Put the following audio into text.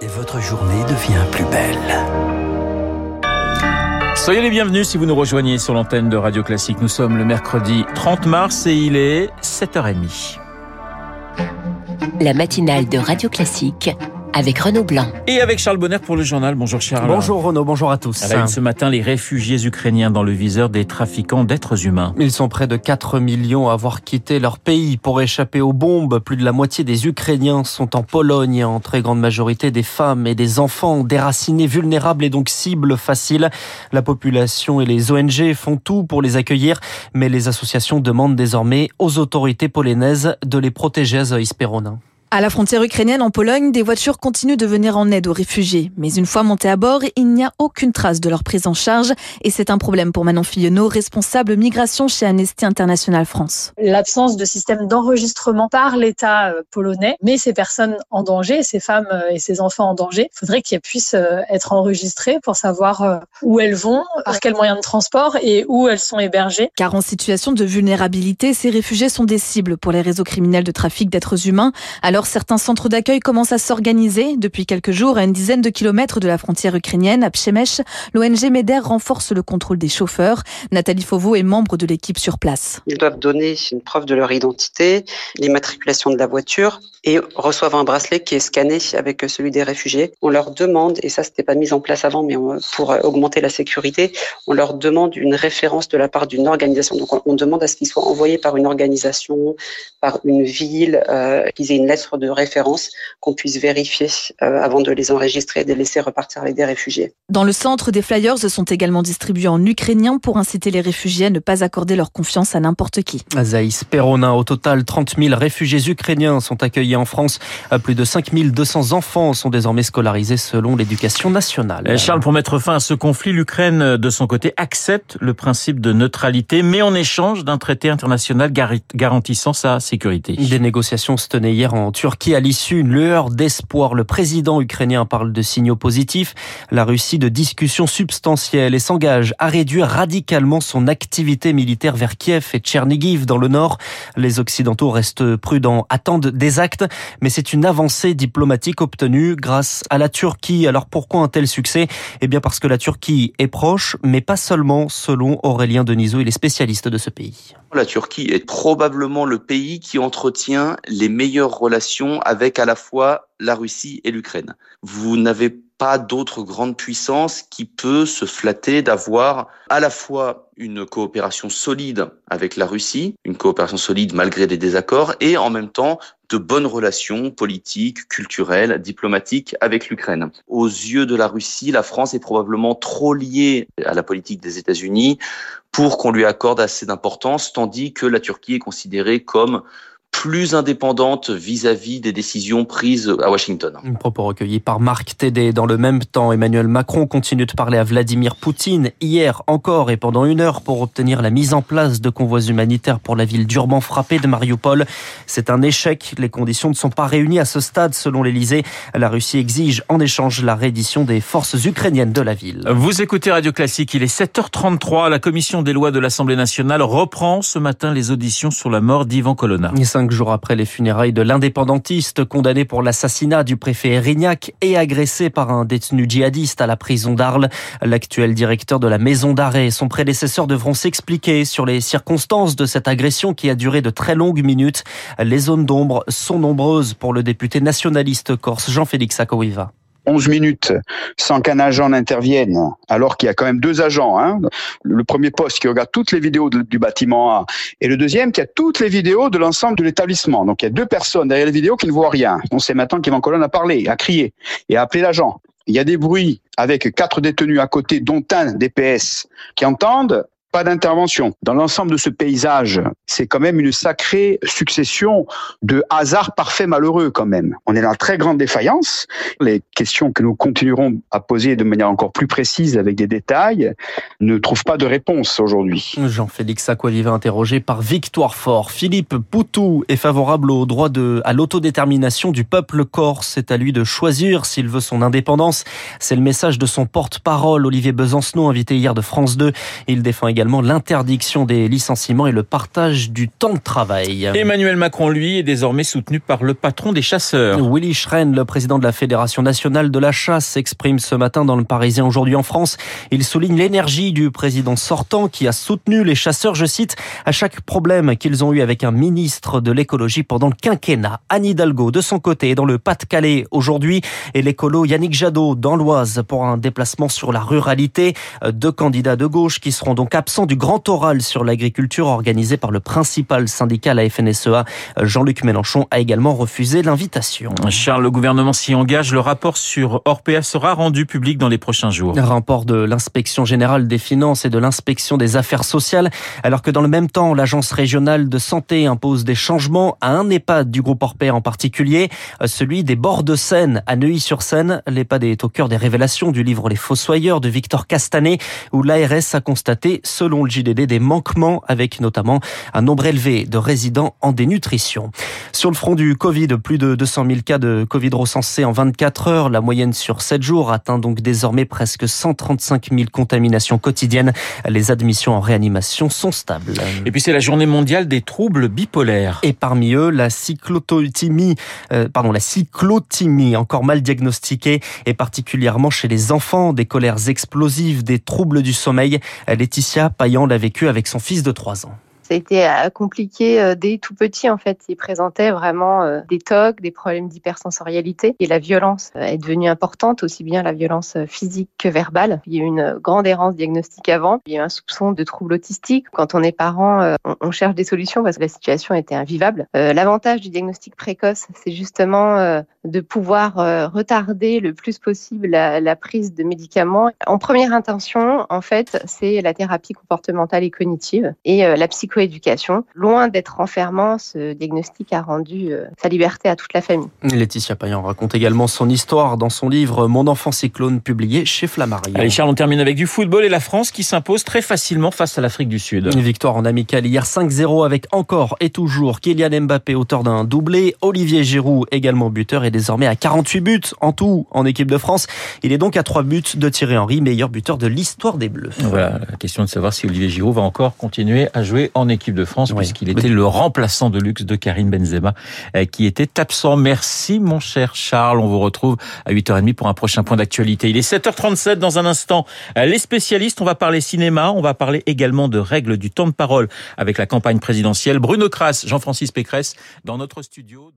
et votre journée devient plus belle. Soyez les bienvenus si vous nous rejoignez sur l'antenne de Radio Classique. Nous sommes le mercredi 30 mars et il est 7h30. La matinale de Radio Classique avec Renaud Blanc. Et avec Charles Bonner pour le journal. Bonjour Charles. Bonjour Renaud, bonjour à tous. À ce matin, les réfugiés ukrainiens dans le viseur des trafiquants d'êtres humains. Ils sont près de 4 millions à avoir quitté leur pays pour échapper aux bombes. Plus de la moitié des Ukrainiens sont en Pologne, en très grande majorité des femmes et des enfants déracinés, vulnérables et donc cibles faciles. La population et les ONG font tout pour les accueillir, mais les associations demandent désormais aux autorités polonaises de les protéger à Zoïs. À la frontière ukrainienne en Pologne, des voitures continuent de venir en aide aux réfugiés. Mais une fois montés à bord, il n'y a aucune trace de leur prise en charge. Et c'est un problème pour Manon Fillonneau, responsable migration chez Amnesty International France. L'absence de système d'enregistrement par l'État euh, polonais met ces personnes en danger, ces femmes euh, et ces enfants en danger. Il faudrait qu'elles puissent euh, être enregistrées pour savoir où elles vont, par quels moyens de transport et où elles sont hébergées. Car en situation de vulnérabilité, ces réfugiés sont des cibles pour les réseaux criminels de trafic d'êtres humains. Alors alors certains centres d'accueil commencent à s'organiser. Depuis quelques jours, à une dizaine de kilomètres de la frontière ukrainienne, à Pchemesh, l'ONG MEDER renforce le contrôle des chauffeurs. Nathalie Fauveau est membre de l'équipe sur place. Ils doivent donner une preuve de leur identité, l'immatriculation de la voiture et reçoivent un bracelet qui est scanné avec celui des réfugiés. On leur demande, et ça c'était pas mis en place avant, mais pour augmenter la sécurité, on leur demande une référence de la part d'une organisation. Donc on demande à ce qu'ils soient envoyés par une organisation, par une ville, euh, qu'ils aient une lettre de référence qu'on puisse vérifier euh, avant de les enregistrer et de les laisser repartir avec des réfugiés. Dans le centre, des flyers sont également distribués en ukrainien pour inciter les réfugiés à ne pas accorder leur confiance à n'importe qui. Azaïs Peronin, au total, 30 000 réfugiés ukrainiens sont accueillis en France. Plus de 5 200 enfants sont désormais scolarisés selon l'éducation nationale. Charles, pour mettre fin à ce conflit, l'Ukraine, de son côté, accepte le principe de neutralité, mais en échange d'un traité international garantissant sa sécurité. Des négociations se tenaient hier en Turquie à l'issue, une lueur d'espoir. Le président ukrainien parle de signaux positifs. La Russie de discussions substantielles et s'engage à réduire radicalement son activité militaire vers Kiev et Tchernigiv dans le nord. Les Occidentaux restent prudents, attendent des actes, mais c'est une avancée diplomatique obtenue grâce à la Turquie. Alors pourquoi un tel succès? Eh bien parce que la Turquie est proche, mais pas seulement, selon Aurélien Denisot, il est spécialiste de ce pays. La Turquie est probablement le pays qui entretient les meilleures relations avec à la fois la Russie et l'Ukraine. Vous n'avez pas d'autre grande puissance qui peut se flatter d'avoir à la fois une coopération solide avec la Russie, une coopération solide malgré des désaccords, et en même temps de bonnes relations politiques, culturelles, diplomatiques avec l'Ukraine. Aux yeux de la Russie, la France est probablement trop liée à la politique des États-Unis pour qu'on lui accorde assez d'importance, tandis que la Turquie est considérée comme plus indépendante vis-à-vis des décisions prises à Washington. Un propos recueilli par Marc Tédé. Dans le même temps, Emmanuel Macron continue de parler à Vladimir Poutine hier encore et pendant une heure pour obtenir la mise en place de convois humanitaires pour la ville durement frappée de Mariupol. C'est un échec. Les conditions ne sont pas réunies à ce stade selon l'Elysée. La Russie exige en échange la reddition des forces ukrainiennes de la ville. Vous écoutez Radio Classique, il est 7h33. La commission des lois de l'Assemblée nationale reprend ce matin les auditions sur la mort d'Ivan Colonna cinq jours après les funérailles de l'indépendantiste condamné pour l'assassinat du préfet Erignac et agressé par un détenu djihadiste à la prison d'Arles. L'actuel directeur de la maison d'arrêt et son prédécesseur devront s'expliquer sur les circonstances de cette agression qui a duré de très longues minutes. Les zones d'ombre sont nombreuses pour le député nationaliste corse Jean-Félix Akowiva. 11 minutes sans qu'un agent n'intervienne, alors qu'il y a quand même deux agents. Hein. Le premier poste qui regarde toutes les vidéos du bâtiment A et le deuxième qui a toutes les vidéos de l'ensemble de l'établissement. Donc il y a deux personnes derrière les vidéos qui ne voient rien. On sait maintenant qu'Yvan Colonne a parlé, a crié et a appelé l'agent. Il y a des bruits avec quatre détenus à côté, dont un DPS, qui entendent pas d'intervention. Dans l'ensemble de ce paysage, c'est quand même une sacrée succession de hasards parfaits malheureux quand même. On est dans la très grande défaillance. Les questions que nous continuerons à poser de manière encore plus précise avec des détails ne trouvent pas de réponse aujourd'hui. Jean-Félix Aquaviva interrogé par Victoire Fort. Philippe Poutou est favorable au droit de, à l'autodétermination du peuple corse. C'est à lui de choisir s'il veut son indépendance. C'est le message de son porte-parole, Olivier Besancenot, invité hier de France 2. Il défend également également l'interdiction des licenciements et le partage du temps de travail. Emmanuel Macron, lui, est désormais soutenu par le patron des chasseurs. Willy Schren, le président de la Fédération nationale de la chasse, s'exprime ce matin dans le Parisien aujourd'hui en France. Il souligne l'énergie du président sortant qui a soutenu les chasseurs, je cite, à chaque problème qu'ils ont eu avec un ministre de l'écologie pendant le quinquennat. Anne Hidalgo, de son côté, dans le Pas-de-Calais aujourd'hui, et l'écolo Yannick Jadot dans l'Oise pour un déplacement sur la ruralité. Deux candidats de gauche qui seront donc absents du grand oral sur l'agriculture organisé par le principal syndicat, la FNSEA. Jean-Luc Mélenchon a également refusé l'invitation. Charles, le gouvernement s'y engage. Le rapport sur Orpea sera rendu public dans les prochains jours. Un rapport de l'inspection générale des finances et de l'inspection des affaires sociales, alors que dans le même temps, l'agence régionale de santé impose des changements à un EHPAD du groupe Orpea en particulier, celui des bords de Seine à Neuilly-sur-Seine. L'EHPAD est au cœur des révélations du livre Les Fossoyeurs de Victor Castanet, où l'ARS a constaté, selon le JDD, des manquements avec notamment un nombre élevé de résidents en dénutrition. Sur le front du Covid, plus de 200 000 cas de Covid recensés en 24 heures. La moyenne sur 7 jours atteint donc désormais presque 135 000 contaminations quotidiennes. Les admissions en réanimation sont stables. Et puis c'est la journée mondiale des troubles bipolaires. Et parmi eux, la cyclothymie, euh, pardon, la cyclothymie, encore mal diagnostiquée, et particulièrement chez les enfants, des colères explosives, des troubles du sommeil. Laetitia Payan l'a vécu avec son fils de 3 ans. Ça a été euh, compliqué euh, dès tout petit en fait. Il présentait vraiment euh, des tocs, des problèmes d'hypersensorialité et la violence est devenue importante, aussi bien la violence physique que verbale. Il y a eu une grande errance diagnostique avant. Il y a eu un soupçon de troubles autistiques. Quand on est parent, on cherche des solutions parce que la situation était invivable. L'avantage du diagnostic précoce, c'est justement de pouvoir retarder le plus possible la, la prise de médicaments. En première intention, en fait, c'est la thérapie comportementale et cognitive et la psychologie éducation. Loin d'être enfermant, ce diagnostic a rendu euh, sa liberté à toute la famille. Laetitia Payan raconte également son histoire dans son livre Mon enfant cyclone, publié chez Flammarion. Allez Charles, on termine avec du football et la France qui s'impose très facilement face à l'Afrique du Sud. Une victoire en amical hier 5-0 avec encore et toujours Kylian Mbappé, auteur d'un doublé, Olivier Giroud également buteur et désormais à 48 buts en tout en équipe de France. Il est donc à 3 buts de Thierry Henry, meilleur buteur de l'histoire des Bleus. Voilà, la question de savoir si Olivier Giroud va encore continuer à jouer en équipe de France, puisqu'il était le remplaçant de luxe de Karim Benzema, euh, qui était absent. Merci, mon cher Charles. On vous retrouve à 8h30 pour un prochain point d'actualité. Il est 7h37 dans un instant. Euh, les spécialistes, on va parler cinéma, on va parler également de règles du temps de parole avec la campagne présidentielle. Bruno Kras, Jean-Francis Pécresse, dans notre studio.